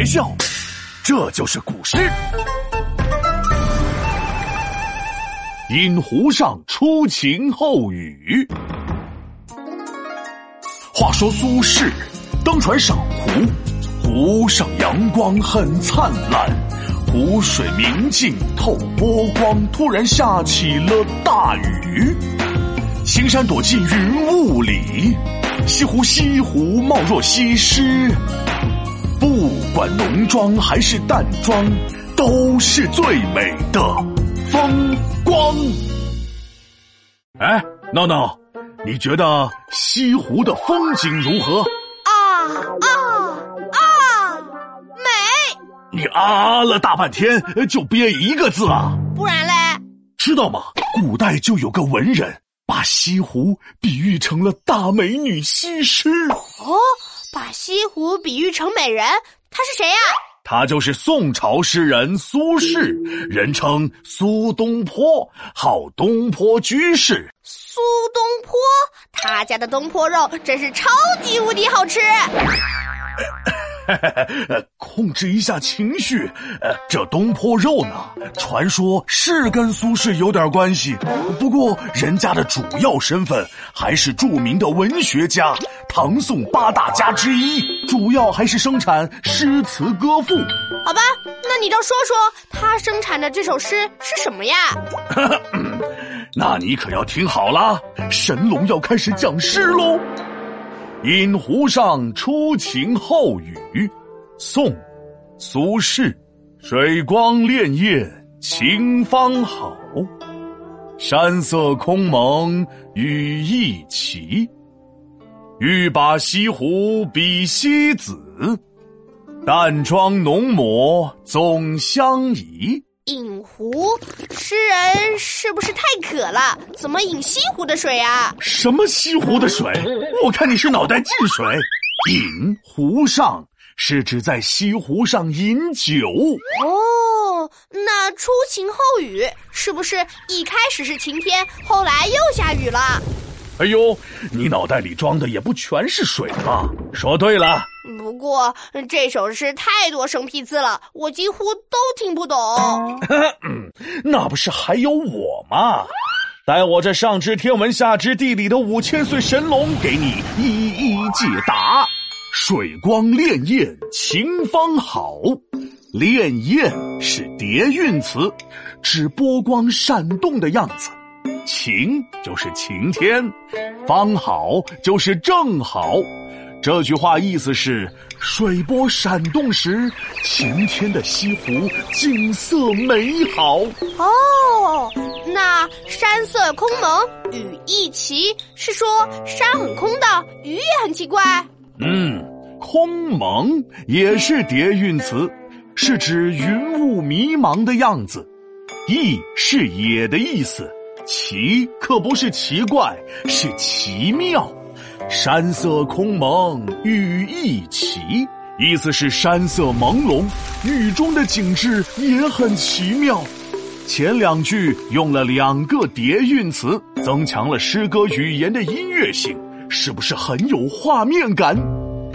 别笑，这就是古诗。饮湖上初晴后雨。话说苏轼登船赏湖，湖上阳光很灿烂，湖水明净透波光。突然下起了大雨，青山躲进云雾里，西湖西湖貌若西施。不管浓妆还是淡妆，都是最美的风光。哎，闹闹，你觉得西湖的风景如何？啊啊啊！美！你啊了大半天，就憋一个字啊？不然嘞？知道吗？古代就有个文人，把西湖比喻成了大美女西施。哦。把西湖比喻成美人，他是谁呀？他就是宋朝诗人苏轼，人称苏东坡，号东坡居士。苏东坡，他家的东坡肉真是超级无敌好吃。控制一下情绪。呃，这东坡肉呢，传说是跟苏轼有点关系，不过人家的主要身份还是著名的文学家，唐宋八大家之一，主要还是生产诗词歌赋。好吧，那你倒说说他生产的这首诗是什么呀？那你可要听好了，神龙要开始讲诗喽。饮湖上初晴后雨，宋，苏轼。水光潋滟晴方好，山色空蒙雨亦奇。欲把西湖比西子，淡妆浓抹总相宜。饮湖，诗人是不是太渴了？怎么饮西湖的水啊？什么西湖的水？我看你是脑袋进水。饮湖上是指在西湖上饮酒。哦，那初晴后雨是不是一开始是晴天，后来又下雨了？哎呦，你脑袋里装的也不全是水嘛？说对了。不过这首诗太多生僻字了，我几乎都听不懂。那不是还有我吗？待我这上知天文下知地理的五千岁神龙给你一一解答。水光潋滟晴方好，潋滟是叠韵词，指波光闪动的样子。晴就是晴天，方好就是正好。这句话意思是水波闪动时，晴天的西湖景色美好。哦，那山色空蒙雨亦奇，是说山很空的，雨也很奇怪。嗯，空蒙也是叠韵词，是指云雾迷茫的样子。意是也的意思。奇可不是奇怪，是奇妙。山色空蒙雨亦奇，意思是山色朦胧，雨中的景致也很奇妙。前两句用了两个叠韵词，增强了诗歌语言的音乐性，是不是很有画面感？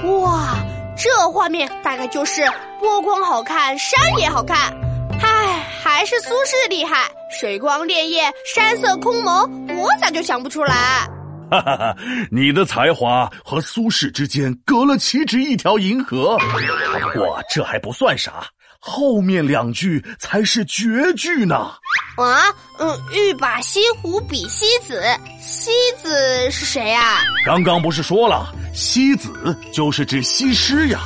哇，这画面大概就是波光好看，山也好看。唉，还是苏轼厉害。水光潋滟，山色空蒙，我咋就想不出来？哈哈哈，你的才华和苏轼之间隔了岂止一条银河。不过这还不算啥，后面两句才是绝句呢。啊，嗯，欲把西湖比西子，西子是谁呀？刚刚不是说了，西子就是指西施呀，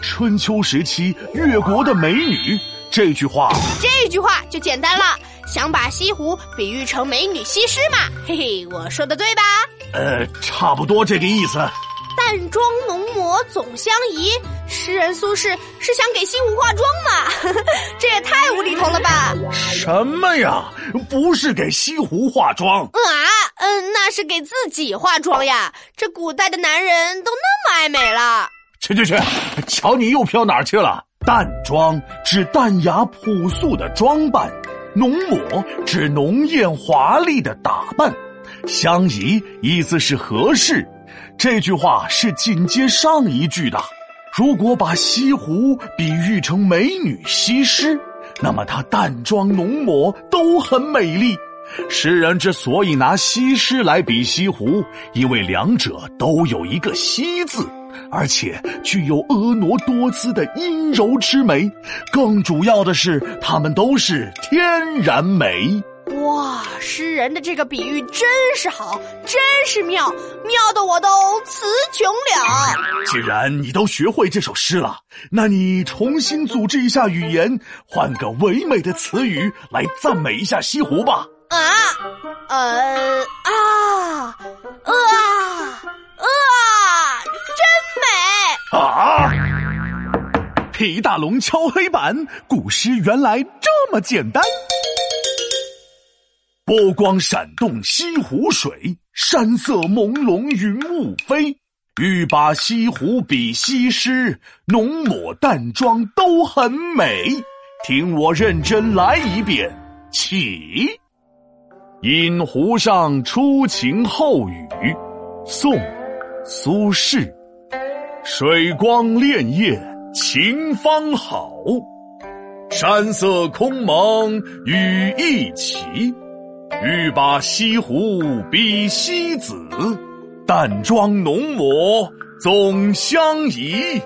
春秋时期越国的美女。这句话，这句话就简单了。想把西湖比喻成美女西施嘛？嘿嘿，我说的对吧？呃，差不多这个意思。淡妆浓抹总相宜，诗人苏轼是想给西湖化妆吗？这也太无厘头了吧！什么呀？不是给西湖化妆啊？那是给自己化妆呀。这古代的男人都那么爱美了。去去去，瞧你又飘哪儿去了？淡妆指淡雅朴素的装扮。浓抹指浓艳华丽的打扮，相宜意思是合适。这句话是紧接上一句的。如果把西湖比喻成美女西施，那么她淡妆浓抹都很美丽。诗人之所以拿西施来比西湖，因为两者都有一个“西”字，而且具有婀娜多姿的阴柔之美。更主要的是，它们都是天然美。哇，诗人的这个比喻真是好，真是妙，妙的我都词穷了。既然你都学会这首诗了，那你重新组织一下语言，换个唯美的词语来赞美一下西湖吧。啊，呃啊，呃啊，啊，真美啊！皮大龙敲黑板，古诗原来这么简单。波光闪动西湖水，山色朦胧云雾飞。欲把西湖比西施，浓抹淡妆都很美。听我认真来一遍，起。饮湖上初晴后雨，宋·苏轼。水光潋滟晴方好，山色空蒙雨亦奇。欲把西湖比西子，淡妆浓抹总相宜。